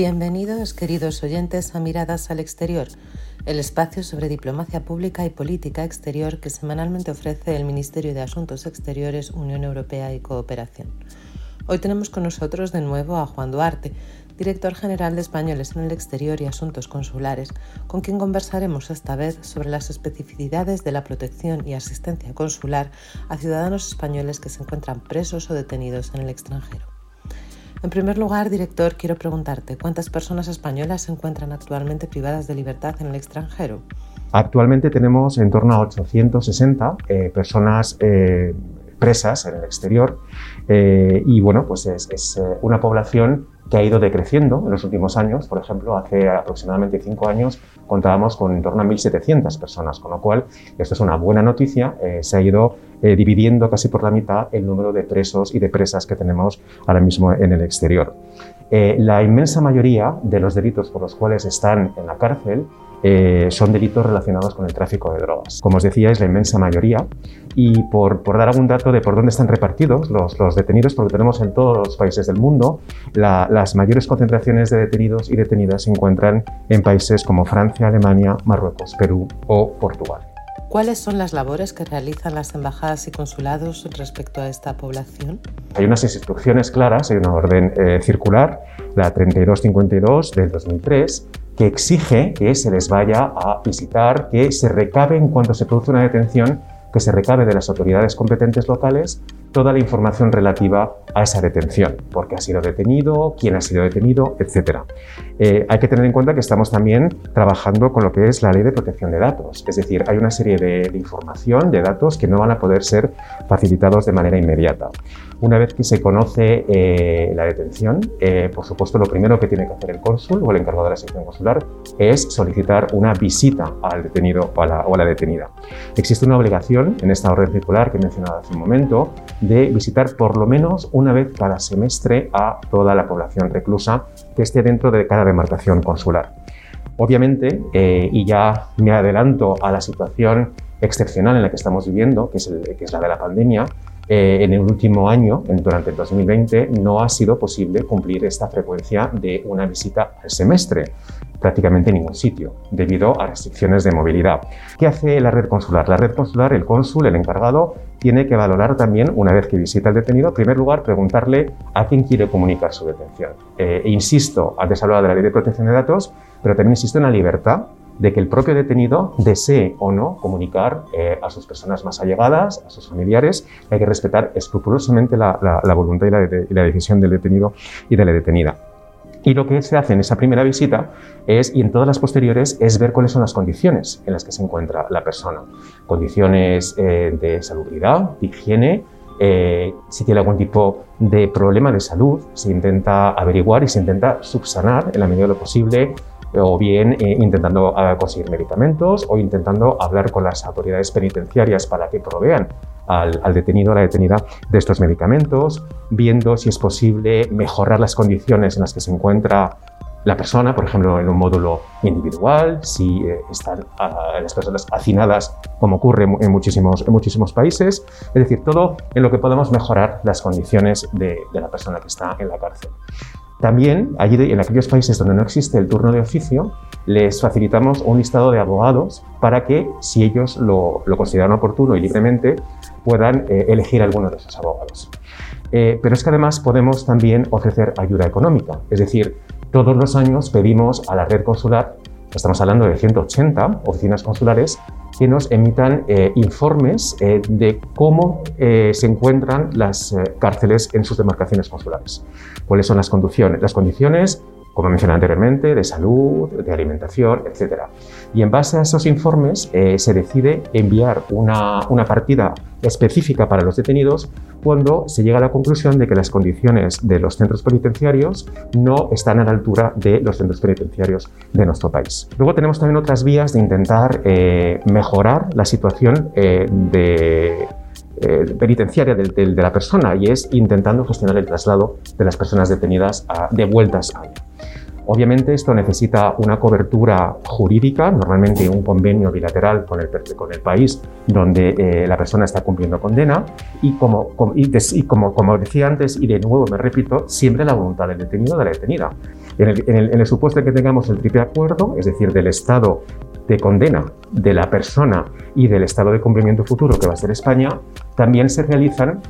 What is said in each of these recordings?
Bienvenidos, queridos oyentes, a Miradas al Exterior, el espacio sobre diplomacia pública y política exterior que semanalmente ofrece el Ministerio de Asuntos Exteriores, Unión Europea y Cooperación. Hoy tenemos con nosotros de nuevo a Juan Duarte, director general de Españoles en el Exterior y Asuntos Consulares, con quien conversaremos esta vez sobre las especificidades de la protección y asistencia consular a ciudadanos españoles que se encuentran presos o detenidos en el extranjero. En primer lugar, director, quiero preguntarte, ¿cuántas personas españolas se encuentran actualmente privadas de libertad en el extranjero? Actualmente tenemos en torno a 860 eh, personas eh, presas en el exterior eh, y bueno, pues es, es una población que ha ido decreciendo en los últimos años. Por ejemplo, hace aproximadamente cinco años contábamos con en torno a 1.700 personas, con lo cual esto es una buena noticia. Se ha ido eh, dividiendo casi por la mitad el número de presos y de presas que tenemos ahora mismo en el exterior. Eh, la inmensa mayoría de los delitos por los cuales están en la cárcel eh, son delitos relacionados con el tráfico de drogas. Como os decía, es la inmensa mayoría. Y por, por dar algún dato de por dónde están repartidos los, los detenidos, porque tenemos en todos los países del mundo, las mayores concentraciones de detenidos y detenidas se encuentran en países como Francia, Alemania, Marruecos, Perú o Portugal. ¿Cuáles son las labores que realizan las embajadas y consulados respecto a esta población? Hay unas instrucciones claras, hay una orden eh, circular, la 3252 del 2003, que exige que se les vaya a visitar, que se recabe en cuanto se produce una detención, que se recabe de las autoridades competentes locales toda la información relativa a esa detención, porque ha sido detenido, quién ha sido detenido, etc. Eh, hay que tener en cuenta que estamos también trabajando con lo que es la ley de protección de datos, es decir, hay una serie de, información, de datos que no van a poder ser facilitados de manera inmediata. Una vez que se conoce eh, la detención, eh, por supuesto, lo primero que tiene que hacer el cónsul o el encargado de la sección consular es solicitar una visita al detenido o a la, o a la detenida. Existe una obligación en esta orden circular que he mencionado hace un momento de visitar por lo menos una vez cada semestre a toda la población reclusa que esté dentro de cada demarcación consular. Obviamente, eh, y ya me adelanto a la situación excepcional en la que estamos viviendo, que es, que es la de la pandemia, eh, en el último año, durante el 2020, no ha sido posible cumplir esta frecuencia de una visita al semestre prácticamente en ningún sitio, debido a restricciones de movilidad. ¿Qué hace la red consular? La red consular, el cónsul, el encargado, tiene que valorar también, una vez que visita al detenido, en primer lugar, preguntarle a quién quiere comunicar su detención. Eh, e insisto, antes hablaba de la ley de protección de datos, pero también existe una libertad de que el propio detenido desee o no comunicar eh, a sus personas más allegadas, a sus familiares. Hay que respetar escrupulosamente la, voluntad y la, decisión del detenido y de la detenida. Y lo que se hace en esa primera visita y en todas las posteriores, es ver cuáles son las condiciones en las que se encuentra la persona. Condiciones eh, de salubridad, de higiene, eh, si tiene algún tipo de problema de salud, se intenta averiguar y se intenta subsanar en la medida de lo posible o bien eh, intentando ah, conseguir medicamentos o intentando hablar con las autoridades penitenciarias para que provean al, detenido o la detenida de estos medicamentos, viendo si es posible mejorar las condiciones en las que se encuentra la persona, por ejemplo, en un módulo individual, si eh, están ah, las personas hacinadas, como ocurre en muchísimos, en muchísimos países, es decir, todo en lo que podemos mejorar las condiciones de la persona que está en la cárcel. También, allí en aquellos países donde no existe el turno de oficio, les facilitamos un listado de abogados para que, si ellos lo, consideran oportuno y libremente, puedan eh, elegir alguno de esos abogados. Eh, pero es que además podemos también ofrecer ayuda económica, es decir, todos los años pedimos a la red consular, estamos hablando de 180 oficinas consulares, que nos emitan eh, informes eh, de cómo eh, se encuentran las cárceles en sus demarcaciones consulares. ¿Cuáles son las? Las condiciones como mencioné anteriormente, de salud, de alimentación, etc. Y en base a esos informes eh, se decide enviar una, una, partida específica para los detenidos cuando se llega a la conclusión de que las condiciones de los centros penitenciarios no están a la altura de los centros penitenciarios de nuestro país. Luego tenemos también otras vías de intentar eh, mejorar la situación eh, de penitenciaria de, la persona y es intentando gestionar el traslado de las personas detenidas de vuelta a. Obviamente esto necesita una cobertura jurídica, normalmente un convenio bilateral con el, con el país donde eh, la persona está cumpliendo condena y, como, como, como, como decía antes y de nuevo me repito, siempre la voluntad del detenido o de la detenida. En el, supuesto que tengamos el triple acuerdo, es decir, del Estado de condena de la persona y del estado de cumplimiento futuro que va a ser España, también se realizan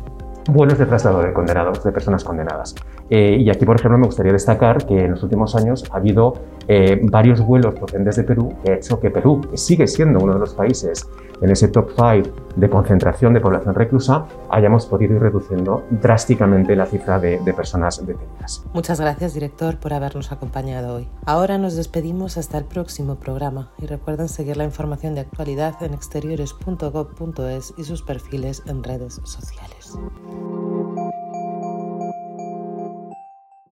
vuelos de traslado de condenados, de personas condenadas. Eh, y aquí, por ejemplo, me gustaría destacar que en los últimos años ha habido eh, varios vuelos procedentes de Perú que ha hecho que Perú, que sigue siendo uno de los países en ese top 5 de concentración de población reclusa, hayamos podido ir reduciendo drásticamente la cifra de, personas detenidas. Muchas gracias, director, por habernos acompañado hoy. Ahora nos despedimos hasta el próximo programa y recuerden seguir la información de actualidad en exteriores.gov.es y sus perfiles en redes sociales.